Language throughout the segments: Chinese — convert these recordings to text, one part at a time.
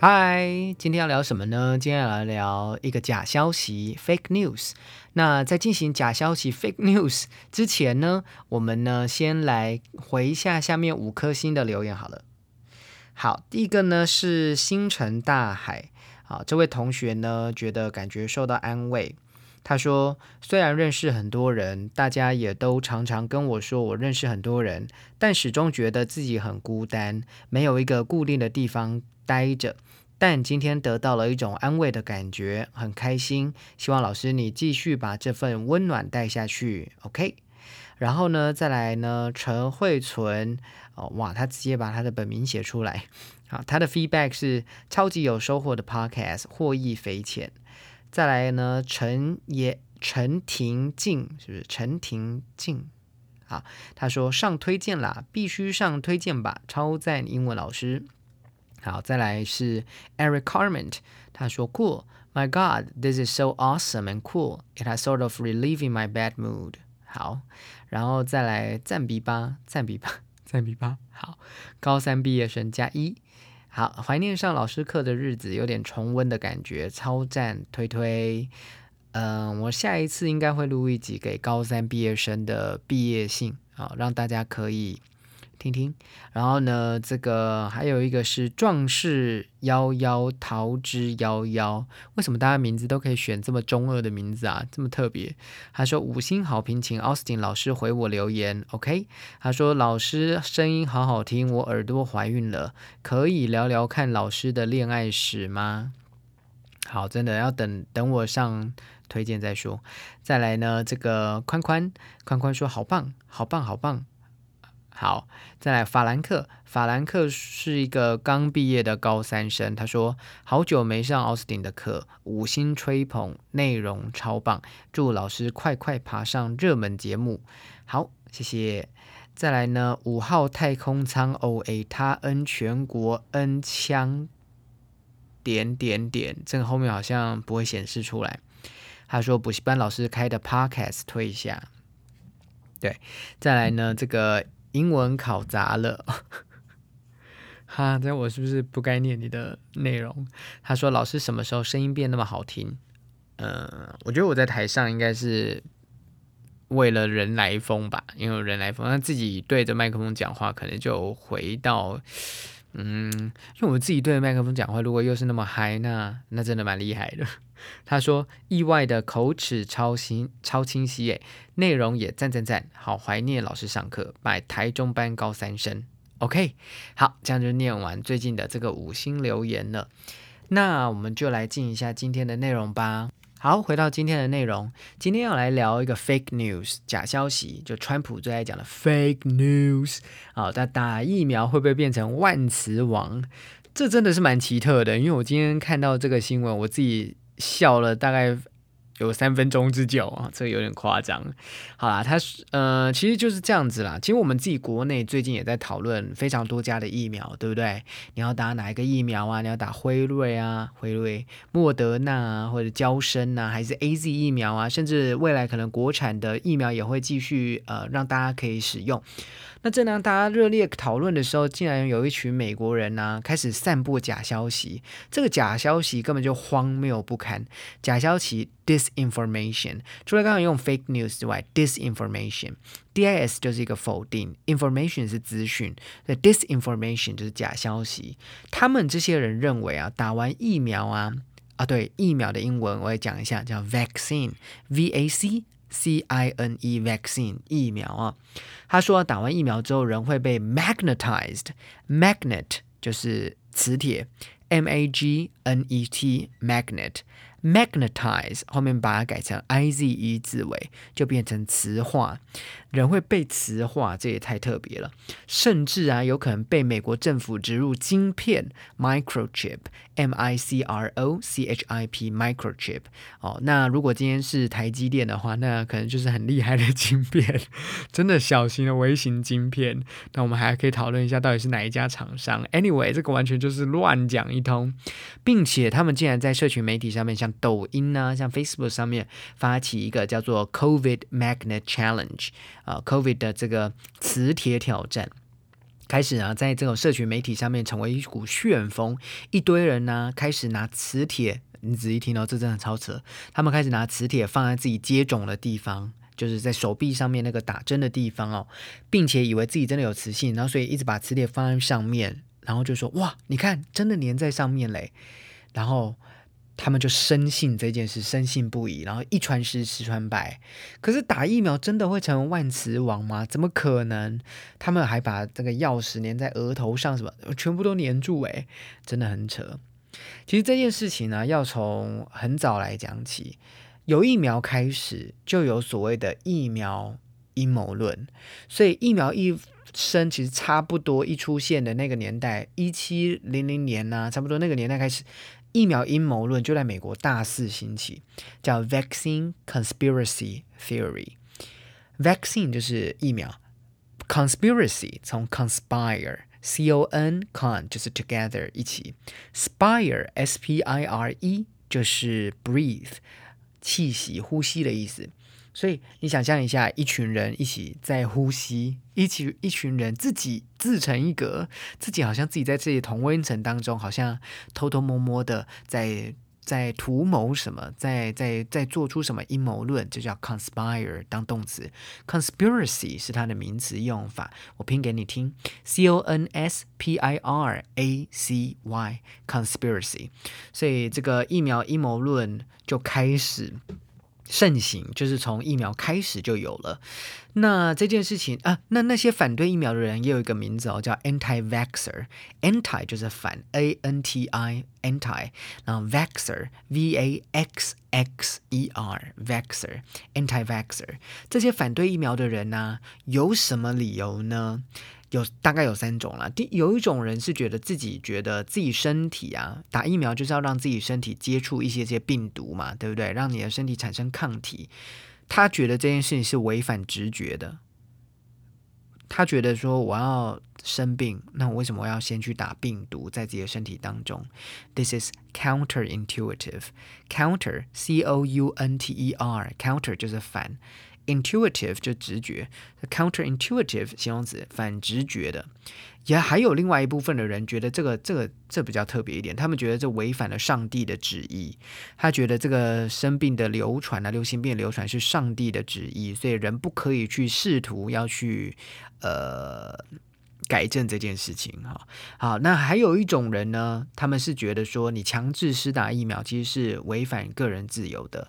嗨，今天要聊什么呢？今天要来聊一个假消息 （fake news）。那在进行假消息 （fake news） 之前呢，我们呢先来回一下下面五颗星的留言好了。好，第一个呢是星辰大海。好，这位同学呢觉得感觉受到安慰。他说：“虽然认识很多人，大家也都常常跟我说我认识很多人，但始终觉得自己很孤单，没有一个固定的地方待着。”但今天得到了一种安慰的感觉，很开心。希望老师你继续把这份温暖带下去，OK？然后呢，再来呢，陈慧存哦，哇，他直接把他的本名写出来。好，他的 feedback 是超级有收获的 podcast，获益匪浅。再来呢，陈也陈婷静是不是？陈婷静，好，他说上推荐啦，必须上推荐吧，超赞英文老师。好，再来是 Eric Carment，他说 Cool, my God, this is so awesome and cool. It has sort of relieving my bad mood. 好，然后再来赞比吧，赞比吧，赞比吧。好，高三毕业生加一。好，怀念上老师课的日子，有点重温的感觉，超赞，推推。嗯，我下一次应该会录一集给高三毕业生的毕业信，啊，让大家可以。听听，然后呢？这个还有一个是壮士夭夭，桃之夭夭。为什么大家名字都可以选这么中二的名字啊？这么特别？他说五星好评，请 Austin 老师回我留言。OK，他说老师声音好好听，我耳朵怀孕了，可以聊聊看老师的恋爱史吗？好，真的要等等我上推荐再说。再来呢？这个宽宽宽宽说好棒，好棒，好棒。好，再来法兰克。法兰克是一个刚毕业的高三生。他说：“好久没上奥斯汀的课，五星吹捧，内容超棒，祝老师快快爬上热门节目。”好，谢谢。再来呢，五号太空舱 O A，他 N 全国 N 枪点点点，这个后面好像不会显示出来。他说补习班老师开的 Podcast 推一下。对，再来呢，这个。英文考砸了，哈！这我是不是不该念你的内容？他说：“老师什么时候声音变那么好听？”嗯，我觉得我在台上应该是为了人来疯吧，因为人来疯，那自己对着麦克风讲话，可能就回到嗯，因为我自己对着麦克风讲话，如果又是那么嗨，那那真的蛮厉害的。他说：“意外的口齿超清超清晰，诶，内容也赞赞赞，好怀念老师上课，拜台中班高三生。”OK，好，这样就念完最近的这个五星留言了。那我们就来进一下今天的内容吧。好，回到今天的内容，今天要来聊一个 fake news 假消息，就川普最爱讲的 fake news。好，他打疫苗会不会变成万磁王？这真的是蛮奇特的，因为我今天看到这个新闻，我自己。笑了大概有三分钟之久啊，这有点夸张。好啦，他呃，其实就是这样子啦。其实我们自己国内最近也在讨论非常多家的疫苗，对不对？你要打哪一个疫苗啊？你要打辉瑞啊、辉瑞、莫德纳啊，或者娇生啊，还是 A Z 疫苗啊？甚至未来可能国产的疫苗也会继续呃让大家可以使用。那正当大家热烈讨论的时候，竟然有一群美国人呢开始散布假消息。这个假消息根本就荒谬不堪。假消息 （disinformation） 除了刚刚用 fake news 之外，disinformation，dis 就是一个否定，information 是资讯，所以 disinformation 就是假消息。他们这些人认为啊，打完疫苗啊啊，对，疫苗的英文我也讲一下，叫 vaccine，v a c。C I N E vaccine 疫苗啊，他说打完疫苗之后人会被 magnetized，magnet 就是磁铁，M A G N E T magnet magnetize 后面把它改成 i z e 字尾，就变成磁化。人会被磁化，这也太特别了。甚至啊，有可能被美国政府植入晶片 microchip，m i c r o c h i p microchip。哦，那如果今天是台积电的话，那可能就是很厉害的晶片，真的小型的微型晶片。那我们还可以讨论一下，到底是哪一家厂商？Anyway，这个完全就是乱讲一通，并且他们竟然在社群媒体上面，像抖音啊，像 Facebook 上面发起一个叫做 COVID Magnet Challenge。啊，COVID 的这个磁铁挑战开始啊，在这种社群媒体上面成为一股旋风，一堆人呢开始拿磁铁，你仔细听哦，这真的超扯，他们开始拿磁铁放在自己接种的地方，就是在手臂上面那个打针的地方哦，并且以为自己真的有磁性，然后所以一直把磁铁放在上面，然后就说哇，你看真的粘在上面嘞，然后。他们就深信这件事，深信不疑，然后一传十，十传百。可是打疫苗真的会成为万磁王吗？怎么可能？他们还把这个钥匙粘在额头上，什么全部都粘住，诶，真的很扯。其实这件事情呢，要从很早来讲起，有疫苗开始就有所谓的疫苗阴谋论，所以疫苗一生其实差不多一出现的那个年代，一七零零年呢，差不多那个年代开始。疫苗阴谋论就在美国大肆兴起，叫 vaccine conspiracy theory。vaccine 就是疫苗，conspiracy 从 conspire，c o n con 就是 together 一起，spire s p i r e 就是 breathe 气息呼吸的意思。所以你想象一下，一群人一起在呼吸，一起一群人自己自成一格，自己好像自己在自己同温层当中，好像偷偷摸摸的在在图谋什么，在在在做出什么阴谋论，这叫 conspire 当动词，conspiracy 是它的名词用法，我拼给你听，c o n s p i r a c y conspiracy，所以这个疫苗阴谋论就开始。盛行就是从疫苗开始就有了。那这件事情啊，那那些反对疫苗的人也有一个名字哦，叫 anti-vaxer。anti 就是反，a n t i anti，然后 vaxer v a x x e r vaxer anti-vaxer。这些反对疫苗的人呢，有什么理由呢？有大概有三种了。第有一种人是觉得自己觉得自己身体啊，打疫苗就是要让自己身体接触一些些病毒嘛，对不对？让你的身体产生抗体。他觉得这件事情是违反直觉的。他觉得说我要生病，那我为什么要先去打病毒在自己的身体当中？This is counterintuitive. Counter, c o u n t e r, counter 就是反。Intuitive 就直觉，counterintuitive 形容词反直觉的，也还有另外一部分的人觉得这个这个这比较特别一点，他们觉得这违反了上帝的旨意，他觉得这个生病的流传啊，流行病流传是上帝的旨意，所以人不可以去试图要去呃改正这件事情哈。好，那还有一种人呢，他们是觉得说你强制施打疫苗其实是违反个人自由的。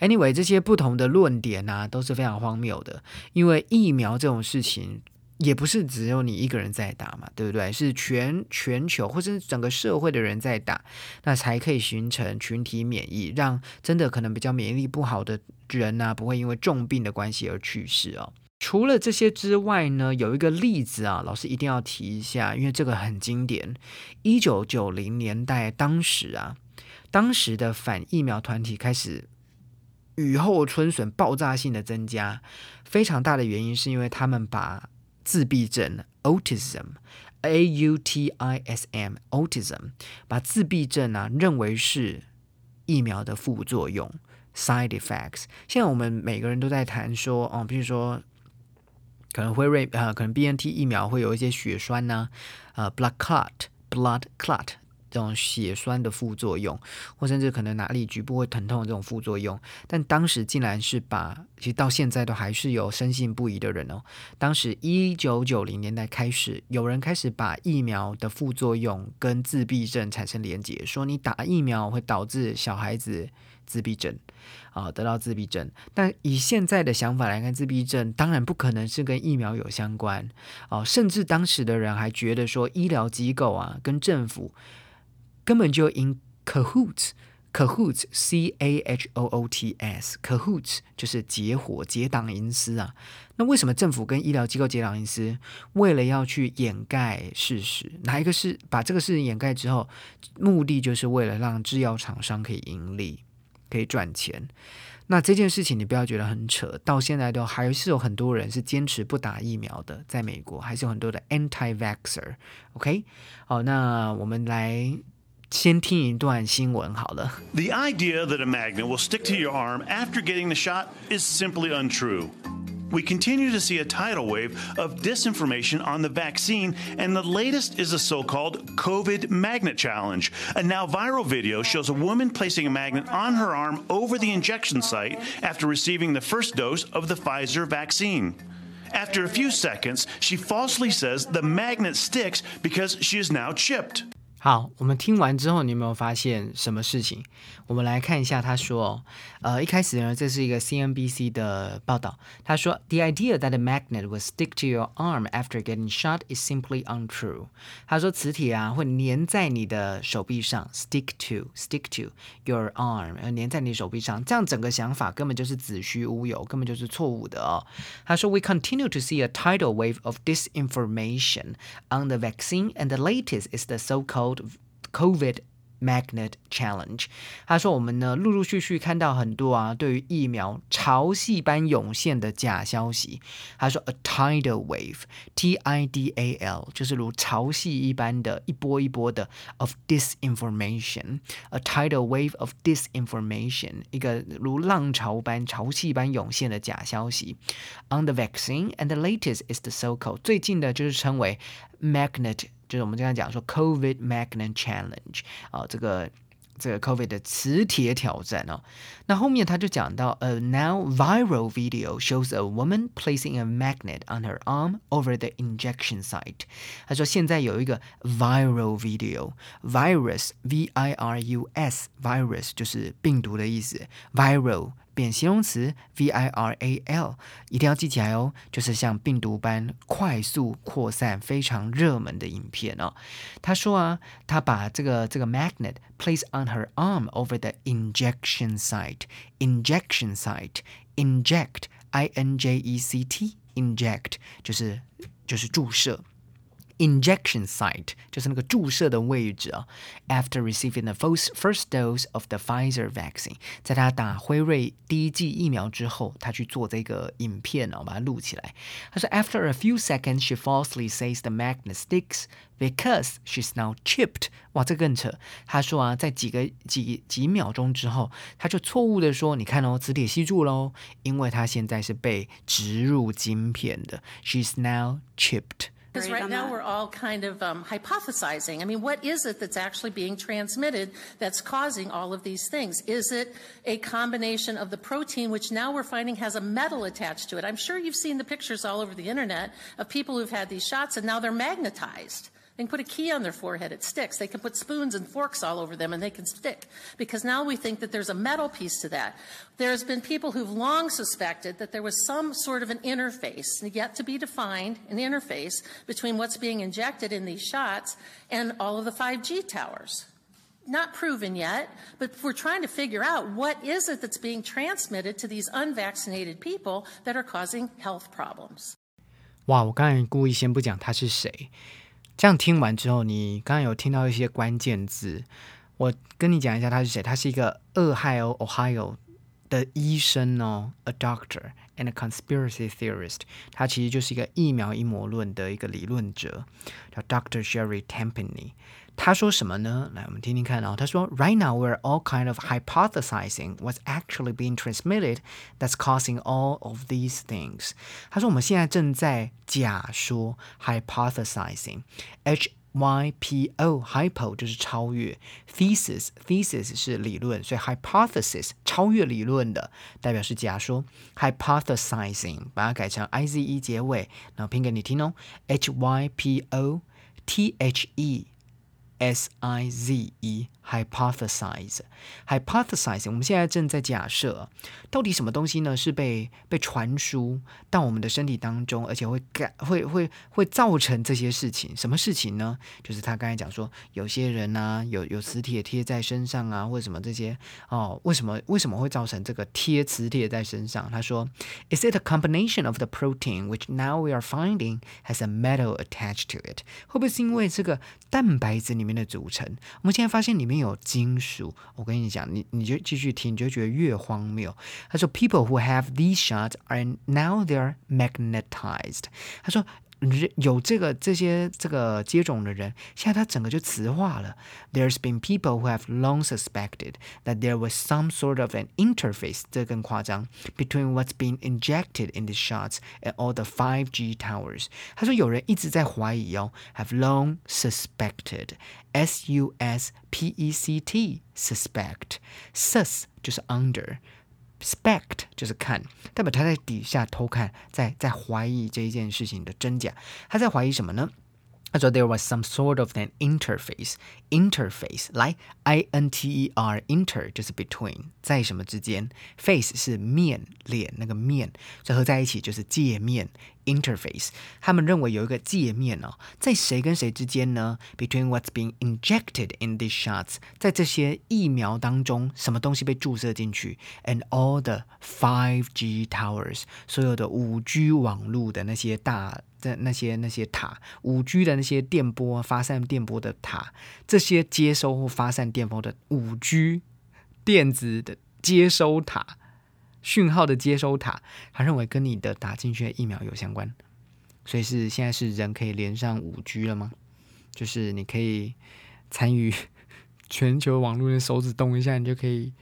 Anyway，这些不同的论点呢都是非常荒谬的，因为疫苗这种事情也不是只有你一个人在打嘛，对不对？是全全球或者是整个社会的人在打，那才可以形成群体免疫，让真的可能比较免疫力不好的人呢不会因为重病的关系而去世哦。除了这些之外呢，有一个例子啊，老师一定要提一下，因为这个很经典。一九九零年代，当时啊，当时的反疫苗团体开始。雨后春笋，爆炸性的增加，非常大的原因是因为他们把自闭症 （autism），a u t i s m，autism，把自闭症啊认为是疫苗的副作用 （side effects）。现在我们每个人都在谈说，哦，比如说可能会瑞呃，可能 B N T 疫苗会有一些血栓呢，呃，blood clot，blood clot。这种血栓的副作用，或甚至可能哪里局部会疼痛的这种副作用，但当时竟然是把，其实到现在都还是有深信不疑的人哦。当时一九九零年代开始，有人开始把疫苗的副作用跟自闭症产生连结，说你打疫苗会导致小孩子自闭症啊，得到自闭症。但以现在的想法来看，自闭症当然不可能是跟疫苗有相关哦，甚至当时的人还觉得说，医疗机构啊跟政府。根本就 in cahoots，cahoots，c a h o o t s，cahoots 就是结伙结党营私啊。那为什么政府跟医疗机构结党营私？为了要去掩盖事实，哪一个是把这个事情掩盖之后，目的就是为了让制药厂商可以盈利，可以赚钱。那这件事情你不要觉得很扯，到现在都还是有很多人是坚持不打疫苗的，在美国还是有很多的 anti-vaxer。OK，好，那我们来先听一段新闻好了。The idea that a magnet will stick to your arm after getting the shot is simply untrue. We continue to see a tidal wave of disinformation on the vaccine, and the latest is a so called COVID magnet challenge. A now viral video shows a woman placing a magnet on her arm over the injection site after receiving the first dose of the Pfizer vaccine. After a few seconds, she falsely says the magnet sticks because she is now chipped. 好，我们听完之后，你有没有发现什么事情？我们来看一下，他说，呃，一开始呢，这是一个 CNBC 的报道，他说，The idea that a magnet will stick to your arm after getting shot is simply untrue。他说，磁铁啊会粘在你的手臂上，stick to，stick to your arm，呃，粘在你手臂上，这样整个想法根本就是子虚乌有，根本就是错误的哦。他说，We continue to see a tidal wave of disinformation on the vaccine, and the latest is the so-called COVID Magnet Challenge，他说我们呢陆陆续续看到很多啊对于疫苗潮汐般涌现的假消息。他说 a tidal wave，T I D A L，就是如潮汐一般的一波一波的 of disinformation，a tidal wave of disinformation，一个如浪潮般潮汐般涌现的假消息。On the vaccine and the latest is the so-called，最近的就是称为 magnet。 就是我们经常讲说 COVID Magnet Challenge 啊，这个这个 COVID 的磁铁挑战哦。那后面他就讲到，a now viral video shows a woman placing a magnet on her arm over the injection site。他说现在有一个 viral video，virus V I R U S virus 就是病毒的意思，viral。 变形容词 v i r a l，一定要记起来哦，就是像病毒般快速扩散、非常热门的影片哦。他说啊，他把这个这个 magnet place on her arm over the injection site，injection site，inject i n j e c t，inject 就是就是注射。Injection site 就是那个注射的位置啊。After receiving the first first dose of the Pfizer vaccine，在他打辉瑞第一剂疫苗之后，他去做这个影片哦，把它录起来。他说，After a few seconds, she falsely says the magnet sticks because she's now chipped。哇，这更扯。他说啊，在几个几几秒钟之后，他就错误的说，你看哦，磁铁吸住喽，因为他现在是被植入晶片的。She's now chipped。Because right now we're all kind of um, hypothesizing. I mean, what is it that's actually being transmitted that's causing all of these things? Is it a combination of the protein, which now we're finding has a metal attached to it? I'm sure you've seen the pictures all over the internet of people who've had these shots and now they're magnetized. They can put a key on their forehead, it sticks. They can put spoons and forks all over them and they can stick. Because now we think that there's a metal piece to that. There's been people who've long suspected that there was some sort of an interface, yet to be defined, an interface between what's being injected in these shots and all of the 5G towers. Not proven yet, but we're trying to figure out what is it that's being transmitted to these unvaccinated people that are causing health problems. 哇，我刚才故意先不讲他是谁。 这样听完之后，你刚刚有听到一些关键字，我跟你讲一下他是谁。他是一个俄亥俄 Ohio 的医生哦，a doctor and a conspiracy theorist。他其实就是一个疫苗阴谋论的一个理论者，叫 Dr. Sherry Tempany。他说什么呢？来，我们听听看啊。他说，Right now we're all kind of hypothesizing what's actually being transmitted that's causing all of these things。他说我们现在正在假说，hypothesizing，h y p o hypo 就是超越，thesis thesis 是理论，所以 hypothesis 超越理论的代表是假说，hypothesizing 把它改成 i z e 结尾，然后拼给你听哦，h y p o t h e。 S I Z E hypothesize，hypothesize，我们现在正在假设，到底什么东西呢是被被传输到我们的身体当中，而且会改会会会造成这些事情？什么事情呢？就是他刚才讲说，有些人呢有有磁铁贴在身上啊，或者什么这些哦，为什么为什么会造成这个贴磁铁在身上？他说，Is it a combination of the protein which now we are finding has a metal attached to it？会不会是因为这个蛋白质里面的组成？我们现在发现里面没有金属。我跟你讲，你你就继续听，你就觉得越荒谬。他说，People who have these shots are now they're magnetized。他说。有这个这些这个接种的人，现在他整个就磁化了。There's been people who have long suspected that there was some sort of an interface，这更夸张，between what's being injected in the shots and all the 5G towers。他说有人一直在怀疑哦，have long suspected，S U S P E C T，suspect，sus 就是 under。 Spect 就是看，代表他在底下偷看，在在怀疑这一件事情的真假。他在怀疑什么呢？他说 there was some sort of an interface。interface 来，i n t e r inter 就是 between 在什么之间，face 是面脸那个面，所以合在一起就是界面。interface，他们认为有一个界面哦，在谁跟谁之间呢？Between what's being injected in these shots，在这些疫苗当中，什么东西被注射进去？And all the 5G towers，所有的五 G 网络的那些大的那些那些塔，五 G 的那些电波发散电波的塔，这些接收或发散电波的五 G 电子的接收塔。讯号的接收塔，他认为跟你的打进去的疫苗有相关，所以是现在是人可以连上五 G 了吗？就是你可以参与全球网络的手指动一下，你就可以。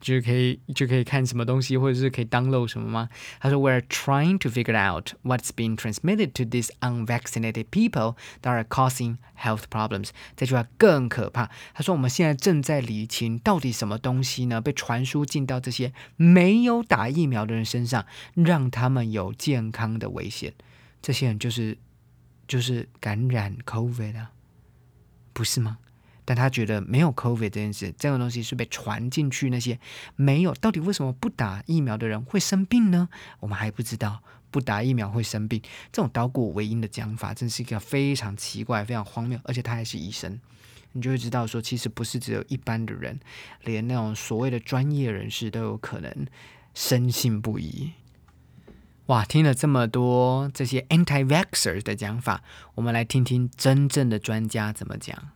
就可以就可以看什么东西，或者是可以 download 什么吗？他说，We're trying to figure out what's being transmitted to these unvaccinated people that are causing health problems。这句话更可怕。他说，我们现在正在理清到底什么东西呢被传输进到这些没有打疫苗的人身上，让他们有健康的危险。这些人就是就是感染 COVID 啊，不是吗？但他觉得没有 COVID 这件事，这种东西是被传进去。那些没有，到底为什么不打疫苗的人会生病呢？我们还不知道，不打疫苗会生病。这种倒果为因的讲法，真是一个非常奇怪、非常荒谬。而且他还是医生，你就会知道说，其实不是只有一般的人，连那种所谓的专业人士都有可能深信不疑。哇，听了这么多这些 anti-vaxxers 的讲法，我们来听听真正的专家怎么讲。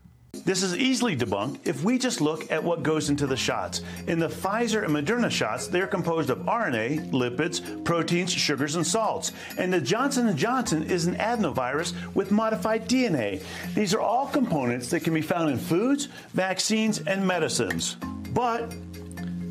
This is easily debunked if we just look at what goes into the shots. In the Pfizer and Moderna shots, they are composed of RNA, lipids, proteins, sugars, and salts. And the Johnson & Johnson is an adenovirus with modified DNA. These are all components that can be found in foods, vaccines, and medicines. But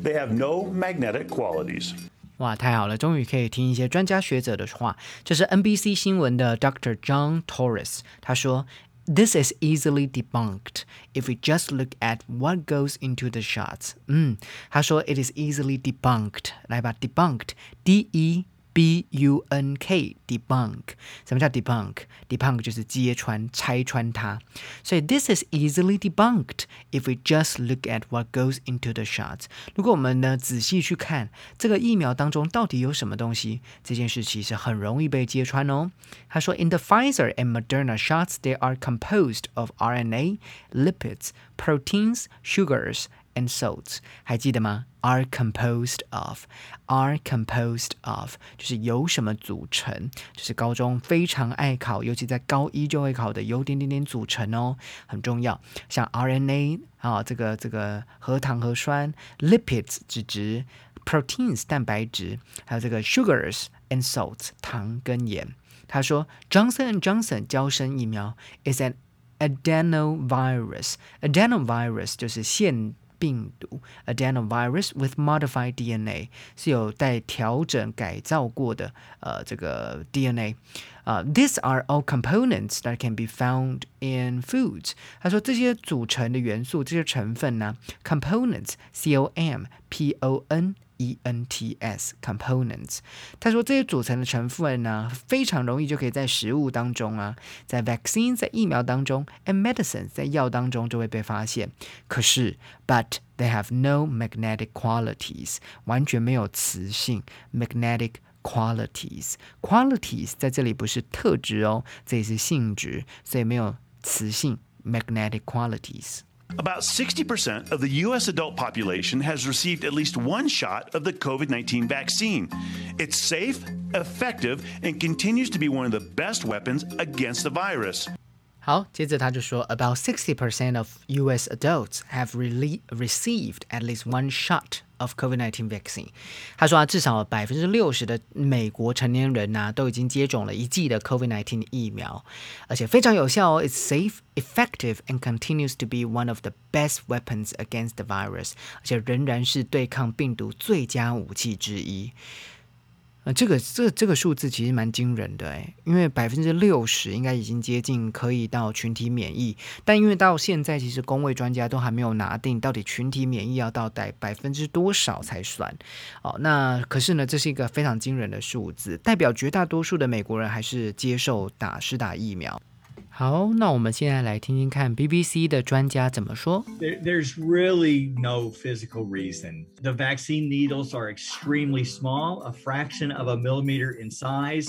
they have no magnetic qualities. 哇，太好了，终于可以听一些专家学者的话。这是 NBC 新闻的 Dr. John Torres，他说 this is easily debunked if we just look at what goes into the shots. 嗯，他说 it is easily debunked. 来吧，debunked，d e b u n k debunk，什么叫 debunk？debunk 就是揭穿、拆穿它。所以 this is easily debunked if we just look at what goes into the shots。如果我们呢仔细去看这个疫苗当中到底有什么东西，这件事其实很容易被揭穿哦。他说，in the Pfizer and Moderna shots, they are composed of RNA, lipids, proteins, sugars and salts，还记得吗？Are composed of, are composed of，就是由什么组成？就是高中非常爱考，尤其在高一就会考的由点点点组成哦，很重要。像 RNA 啊，这个这个核糖核酸，lipids 脂质，proteins 蛋白质，还有这个 sugars and salts 糖跟盐。他说，Johnson and Johnson 交生疫苗 is an adenovirus，adenovirus 就是腺。 病毒 adenovirus with modified DNA 是有带调整改造过的呃这个 DNA 啊、uh,，these are all components that can be found in foods。他说这些组成的元素，这些成分呢，components c o m p o n E N T S components。他说这些组成的成分呢，非常容易就可以在食物当中啊，在 vaccine 在疫苗当中，and medicine 在药当中就会被发现。可是，but they have no magnetic qualities，完全没有磁性 magnetic。qualities qualities 在这里不是特质哦，这里是性质，所以没有磁性 magnetic qualities。 About 60% of the U.S. adult population has received at least one shot of the COVID 19 vaccine. It's safe, effective, and continues to be one of the best weapons against the virus. 好，接着他就说，about sixty percent of U.S. adults have really received at least one shot of COVID-19 vaccine。他说啊，至少百分之六十的美国成年人呐、都已经接种了一剂的 COVID-19 疫苗，而且非常有效哦。It's safe, effective, and continues to be one of the best weapons against the virus。而且仍然是对抗病毒最佳武器之一。 呃，这个这这个数字其实蛮惊人的诶，因为百分之六十应该已经接近可以到群体免疫，但因为到现在其实工位专家都还没有拿定到底群体免疫要到百百分之多少才算。哦，那可是呢，这是一个非常惊人的数字，代表绝大多数的美国人还是接受打是打疫苗。好，那我们现在来听听看 BBC 的专家怎么说。 There, there's really no physical reason. The vaccine needles are extremely small, a fraction of a millimeter in size.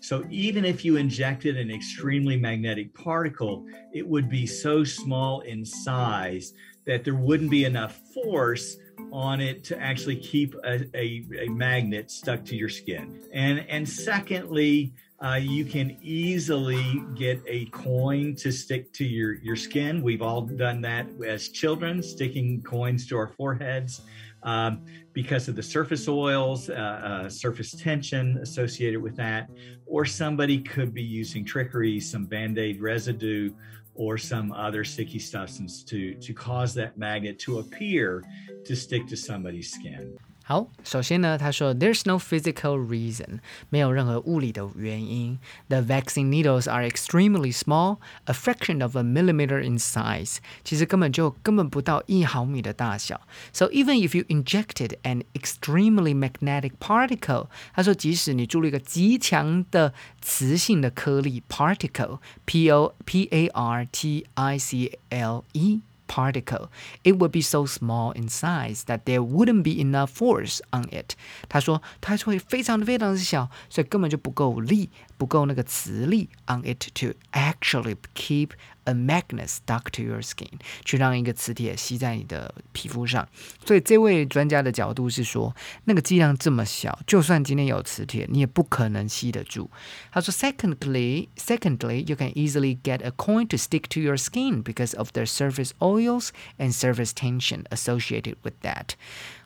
So even if you injected an extremely magnetic particle, it would be so small in size that there wouldn't be enough force on it to actually keep a, a, a magnet stuck to your skin. And and secondly, uh, you can easily get a coin to stick to your, your skin. We've all done that as children, sticking coins to our foreheads um, because of the surface oils, uh, uh, surface tension associated with that. Or somebody could be using trickery, some band aid residue, or some other sticky substance to, to cause that magnet to appear to stick to somebody's skin. 好，首先呢，他说 There's no physical reason，没有任何物理的原因。The vaccine needles are extremely small, a fraction of a millimeter in size，其实根本就根本不到一毫米的大小。So even if you injected an extremely magnetic particle，他说即使你注入一个极强的磁性的颗粒 particle，p o p a r t i c l e。 particle, it would be so small in size that there wouldn't be enough force on it。他说它会非常的非常的小，所以根本就不够力， 不够那个磁力 on it to actually keep a magnet stuck to your skin，去让一个磁铁吸在你的皮肤上。所以这位专家的角度是说，那个剂量这么小，就算今天有磁铁，你也不可能吸得住。他说，secondly, secondly, you can easily get a coin to stick to your skin because of the surface oils and surface tension associated with that.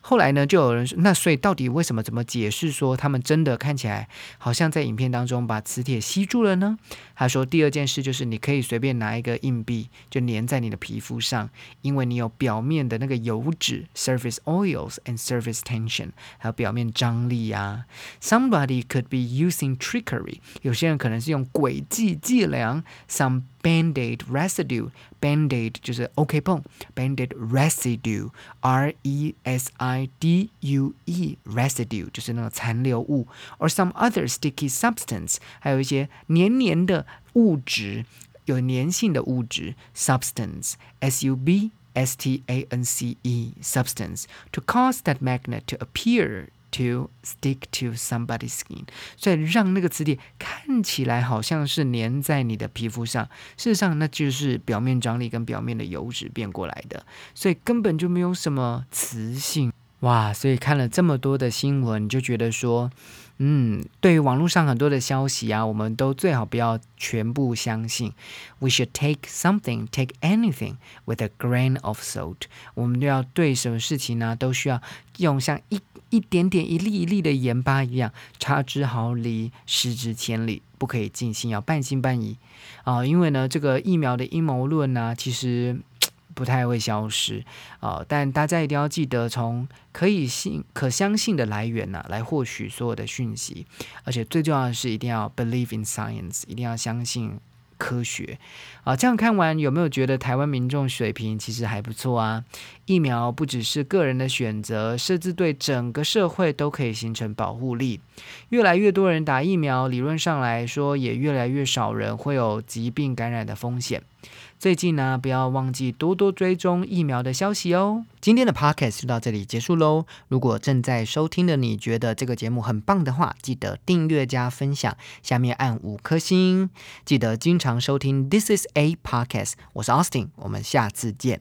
后来呢，就有人说，那所以到底为什么怎么解释说他们真的看起来好像在影片当中把磁铁吸住了呢？他说，第二件事就是你可以随便拿一个硬币就粘在你的皮肤上，因为你有表面的那个油脂 （surface oils and surface tension），还有表面张力啊。Somebody could be using trickery，有些人可能是用诡计伎俩，some band-aid residue。Band-aid 就是 OK 泵，Band-aid residue，R E S I D U E residue 就是那个残留物，or some other sticky substance，还有一些黏黏的 物质，有粘性的物质，substance，S U B S T A N C E substance to cause that magnet to appear to stick to somebody's skin，所以让那个磁铁看起来好像是粘在你的皮肤上，事实上那就是表面张力跟表面的油脂变过来的，所以根本就没有什么磁性。哇，所以看了这么多的新闻，就觉得说，嗯，对于网络上很多的消息啊，我们都最好不要全部相信。We should take something, take anything with a grain of salt。我们都要对什么事情呢，都需要用像一一点点、一粒一粒的盐巴一样，差之毫厘，失之千里，不可以尽信，要半信半疑啊、因为呢，这个疫苗的阴谋论呢，其实。不太会消失啊、但大家一定要记得从可以信、可相信的来源呢、来获取所有的讯息，而且最重要的是一定要 believe in science，一定要相信科学。啊，这样看完有没有觉得台湾民众水平其实还不错啊？疫苗不只是个人的选择，甚至对整个社会都可以形成保护力。越来越多人打疫苗，理论上来说，也越来越少人会有疾病感染的风险。最近呢，不要忘记多多追踪疫苗的消息哦。今天的 podcast 就到这里结束喽。如果正在收听的你觉得这个节目很棒的话，记得订阅加分享，下面按五颗星。记得经常收听 This is a podcast。我是 Austin，我们下次见。